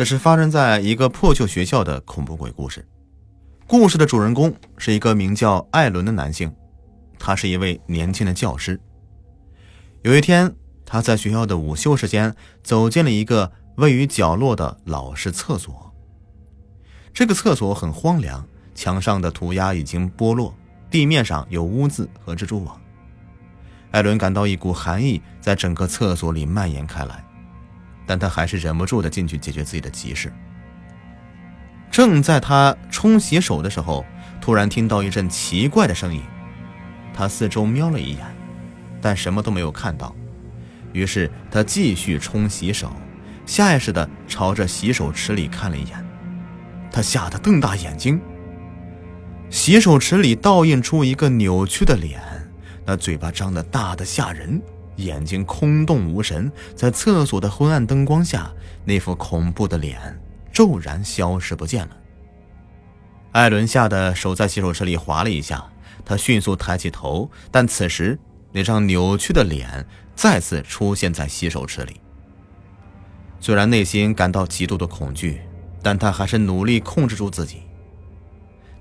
这是发生在一个破旧学校的恐怖鬼故事。故事的主人公是一个名叫艾伦的男性，他是一位年轻的教师。有一天，他在学校的午休时间走进了一个位于角落的老式厕所。这个厕所很荒凉，墙上的涂鸦已经剥落，地面上有污渍和蜘蛛网。艾伦感到一股寒意在整个厕所里蔓延开来，但他还是忍不住的进去解决自己的急事。正在他冲洗手的时候，突然听到一阵奇怪的声音。他四周瞄了一眼，但什么都没有看到。于是他继续冲洗手，下意识的朝着洗手池里看了一眼。他吓得瞪大眼睛。洗手池里倒映出一个扭曲的脸，那嘴巴张得大的吓人，眼睛空洞无神。在厕所的昏暗灯光下，那副恐怖的脸。骤然消失不见了。艾伦吓得手在洗手池里划了一下，他迅速抬起头，但此时那张扭曲的脸再次出现在洗手池里。虽然内心感到极度的恐惧，但他还是努力控制住自己。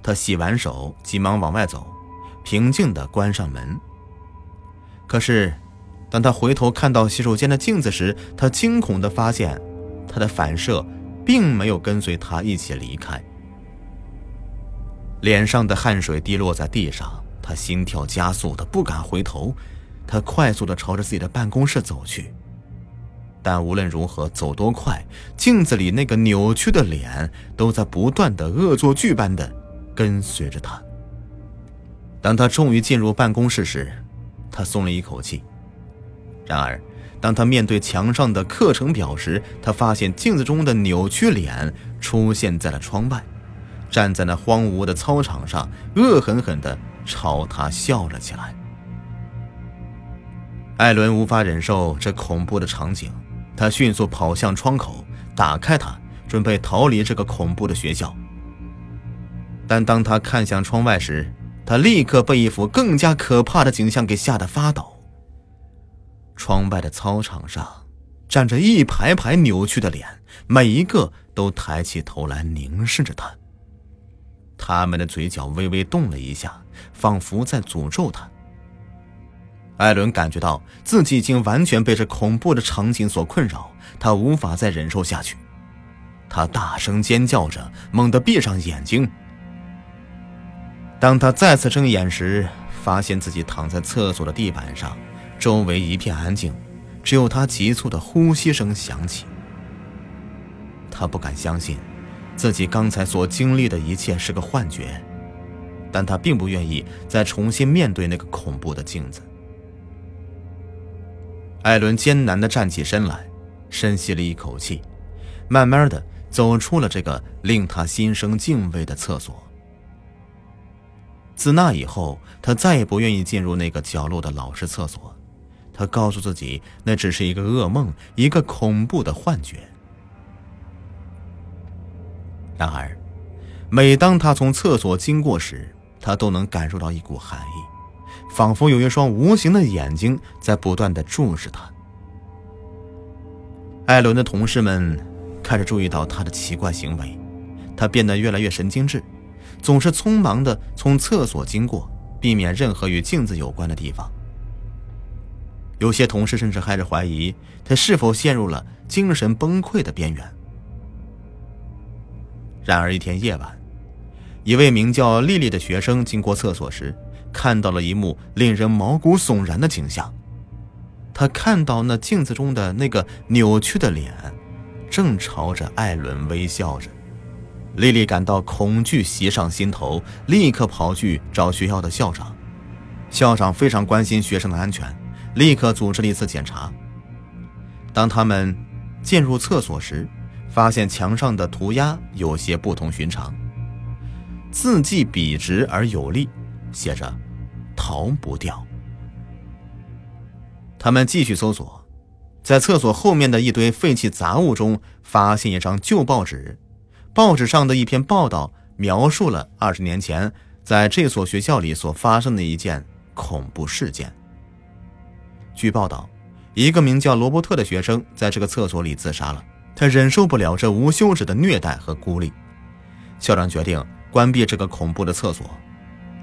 他洗完手，急忙往外走，平静地关上门。可是，当他回头看到洗手间的镜子时，他惊恐地发现，他的反射。并没有跟随他一起离开。脸上的汗水滴落在地上，他心跳加速的不敢回头。他快速的朝着自己的办公室走去，但无论如何走多快，镜子里那个扭曲的脸都在不断的恶作剧般的跟随着他。当他终于进入办公室时，他松了一口气。然而。当他面对墙上的课程表时，他发现镜子中的扭曲脸出现在了窗外，站在那荒芜的操场上，恶狠狠地朝他笑了起来。艾伦无法忍受这恐怖的场景，他迅速跑向窗口，打开它，准备逃离这个恐怖的学校。但当他看向窗外时，他立刻被一幅更加可怕的景象给吓得发抖。窗外的操场上，站着一排排扭曲的脸，每一个都抬起头来凝视着他。他们的嘴角微微动了一下，仿佛在诅咒他。艾伦感觉到自己已经完全被这恐怖的场景所困扰，他无法再忍受下去。他大声尖叫着，猛地闭上眼睛。当他再次睁眼时，发现自己躺在厕所的地板上。周围一片安静，只有他急促的呼吸声响起。他不敢相信，自己刚才所经历的一切是个幻觉，但他并不愿意再重新面对那个恐怖的镜子。艾伦艰难地站起身来，深吸了一口气，慢慢地走出了这个令他心生敬畏的厕所。自那以后，他再也不愿意进入那个角落的老式厕所。他告诉自己，那只是一个噩梦，一个恐怖的幻觉。然而，每当他从厕所经过时，他都能感受到一股寒意，仿佛有一双无形的眼睛在不断的注视他。艾伦的同事们开始注意到他的奇怪行为，他变得越来越神经质，总是匆忙的从厕所经过，避免任何与镜子有关的地方。有些同事甚至开始怀疑他是否陷入了精神崩溃的边缘。然而一天夜晚，一位名叫丽丽的学生经过厕所时，看到了一幕令人毛骨悚然的景象。他看到那镜子中的那个扭曲的脸，正朝着艾伦微笑着。丽丽感到恐惧袭上心头，立刻跑去找学校的校长。校长非常关心学生的安全。立刻组织了一次检查。当他们进入厕所时，发现墙上的涂鸦有些不同寻常，字迹笔直而有力，写着“逃不掉”。他们继续搜索，在厕所后面的一堆废弃杂物中，发现一张旧报纸，报纸上的一篇报道描述了二十年前在这所学校里所发生的一件恐怖事件。据报道，一个名叫罗伯特的学生在这个厕所里自杀了。他忍受不了这无休止的虐待和孤立，校长决定关闭这个恐怖的厕所，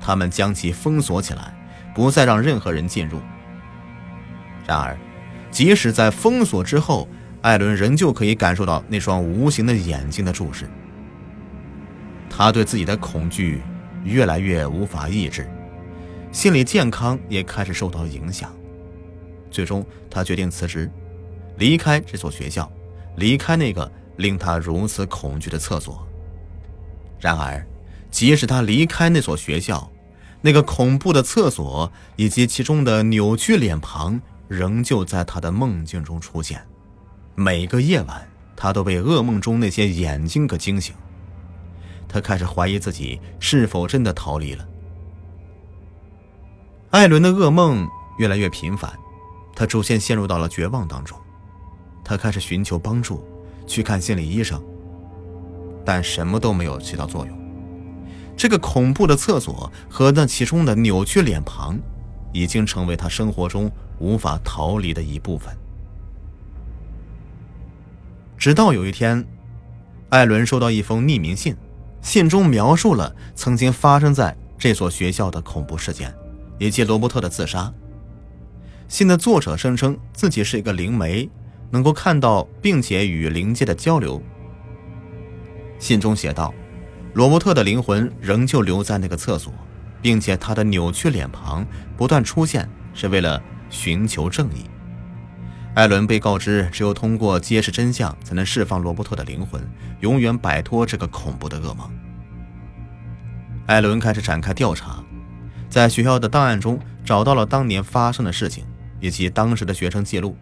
他们将其封锁起来，不再让任何人进入。然而，即使在封锁之后，艾伦仍旧可以感受到那双无形的眼睛的注视。他对自己的恐惧越来越无法抑制，心理健康也开始受到影响。最终，他决定辞职，离开这所学校，离开那个令他如此恐惧的厕所。然而，即使他离开那所学校，那个恐怖的厕所以及其中的扭曲脸庞。仍旧在他的梦境中出现，每个夜晚，他都被噩梦中那些眼睛给惊醒。他开始怀疑自己是否真的逃离了。艾伦的噩梦越来越频繁，他逐渐陷入到了绝望当中。他开始寻求帮助，去看心理医生，但什么都没有起到作用。这个恐怖的厕所和那其中的扭曲脸庞，已经成为他生活中。无法逃离的一部分。直到有一天，艾伦收到一封匿名信，信中描述了曾经发生在这所学校的恐怖事件，以及罗伯特的自杀。信的作者声称自己是一个灵媒，能够看到并且与灵界的交流。信中写道：“罗伯特的灵魂仍旧留在那个厕所，并且他的扭曲脸庞不断出现，是为了。”寻求正义，艾伦被告知，只有通过揭示真相，才能释放罗伯特的灵魂，永远摆脱这个恐怖的噩梦。艾伦开始展开调查，在学校的档案中找到了当年发生的事情以及当时的学生记录。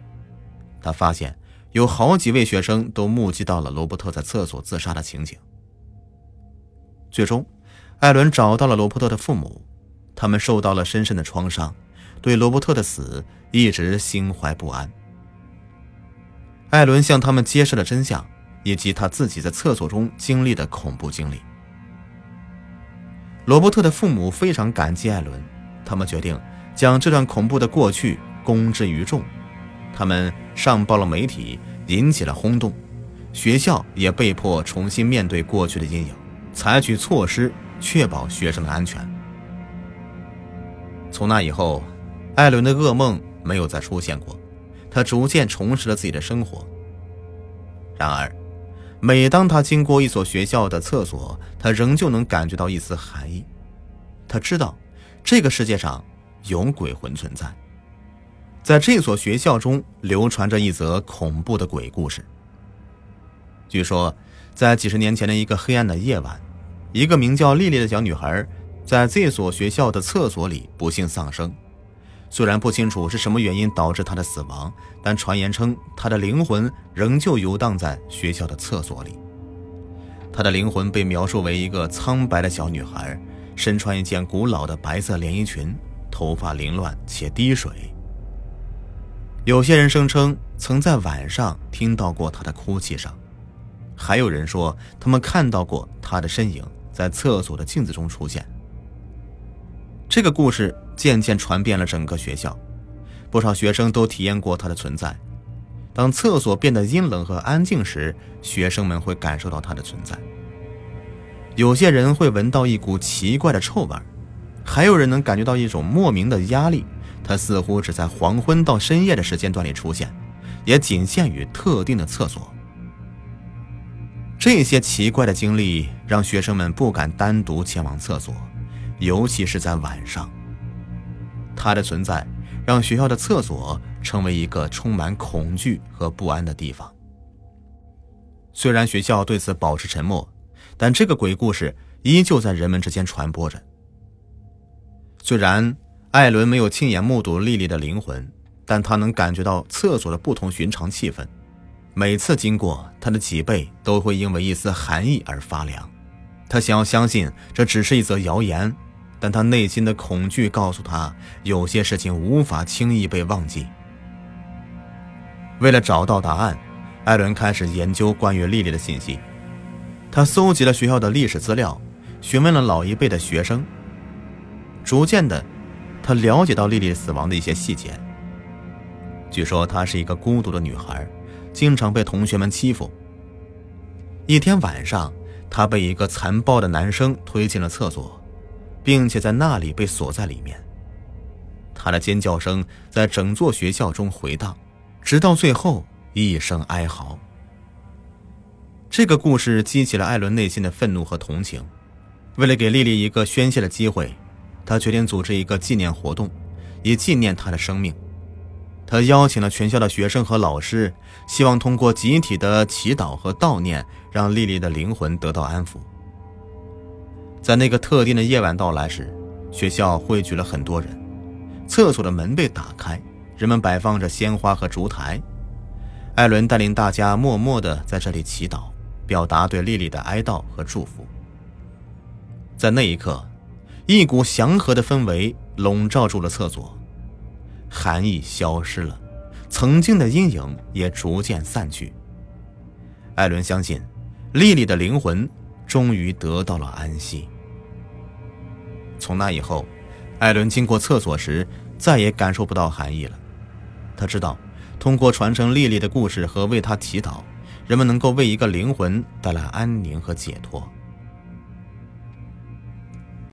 他发现有好几位学生都目击到了罗伯特在厕所自杀的情景。最终，艾伦找到了罗伯特的父母，他们受到了深深的创伤。对罗伯特的死一直心怀不安。艾伦向他们揭示了真相，以及他自己在厕所中经历的恐怖经历。罗伯特的父母非常感激艾伦，他们决定将这段恐怖的过去公之于众。他们上报了媒体，引起了轰动，学校也被迫重新面对过去的阴影，采取措施确保学生的安全。从那以后。艾伦的噩梦没有再出现过，他逐渐重拾了自己的生活。然而，每当他经过一所学校的厕所，他仍旧能感觉到一丝寒意。他知道，这个世界上有鬼魂存在。在这所学校中，流传着一则恐怖的鬼故事。据说，在几十年前的一个黑暗的夜晚，一个名叫丽丽的小女孩，在这所学校的厕所里不幸丧生。虽然不清楚是什么原因导致她的死亡，但传言称她的灵魂仍旧游荡在学校的厕所里。他的灵魂被描述为一个苍白的小女孩，身穿一件古老的白色连衣裙，头发凌乱且滴水。有些人声称曾在晚上听到过她的哭泣声，还有人说他们看到过她的身影在厕所的镜子中出现。这个故事渐渐传遍了整个学校，不少学生都体验过它的存在。当厕所变得阴冷和安静时，学生们会感受到它的存在。有些人会闻到一股奇怪的臭味，还有人能感觉到一种莫名的压力。它似乎只在黄昏到深夜的时间段里出现，也仅限于特定的厕所。这些奇怪的经历让学生们不敢单独前往厕所。尤其是在晚上，它的存在让学校的厕所成为一个充满恐惧和不安的地方。虽然学校对此保持沉默，但这个鬼故事依旧在人们之间传播着。虽然艾伦没有亲眼目睹莉莉的灵魂，但他能感觉到厕所的不同寻常气氛。每次经过，他的脊背都会因为一丝寒意而发凉。他想要相信这只是一则谣言。但他内心的恐惧告诉他，有些事情无法轻易被忘记。为了找到答案，艾伦开始研究关于莉莉的信息。他搜集了学校的历史资料，询问了老一辈的学生。逐渐的，他了解到莉莉死亡的一些细节。据说她是一个孤独的女孩，经常被同学们欺负，一天晚上，他被一个残暴的男生推进了厕所，并且在那里被锁在里面。他的尖叫声在整座学校中回荡，直到最后一声哀嚎。这个故事激起了艾伦内心的愤怒和同情。为了给丽丽一个宣泄的机会，他决定组织一个纪念活动，以纪念她的生命。他邀请了全校的学生和老师，希望通过集体的祈祷和悼念，让丽丽的灵魂得到安抚。在那个特定的夜晚到来时，学校汇聚了很多人，厕所的门被打开，人们摆放着鲜花和烛台。艾伦带领大家默默地在这里祈祷，表达对丽丽的哀悼和祝福。在那一刻，一股祥和的氛围笼罩住了厕所。寒意消失了，曾经的阴影也逐渐散去。艾伦相信，莉莉的灵魂终于得到了安息。从那以后，艾伦经过厕所时再也感受不到寒意了。他知道，通过传承莉莉的故事和为她祈祷，人们能够为一个灵魂带来安宁和解脱。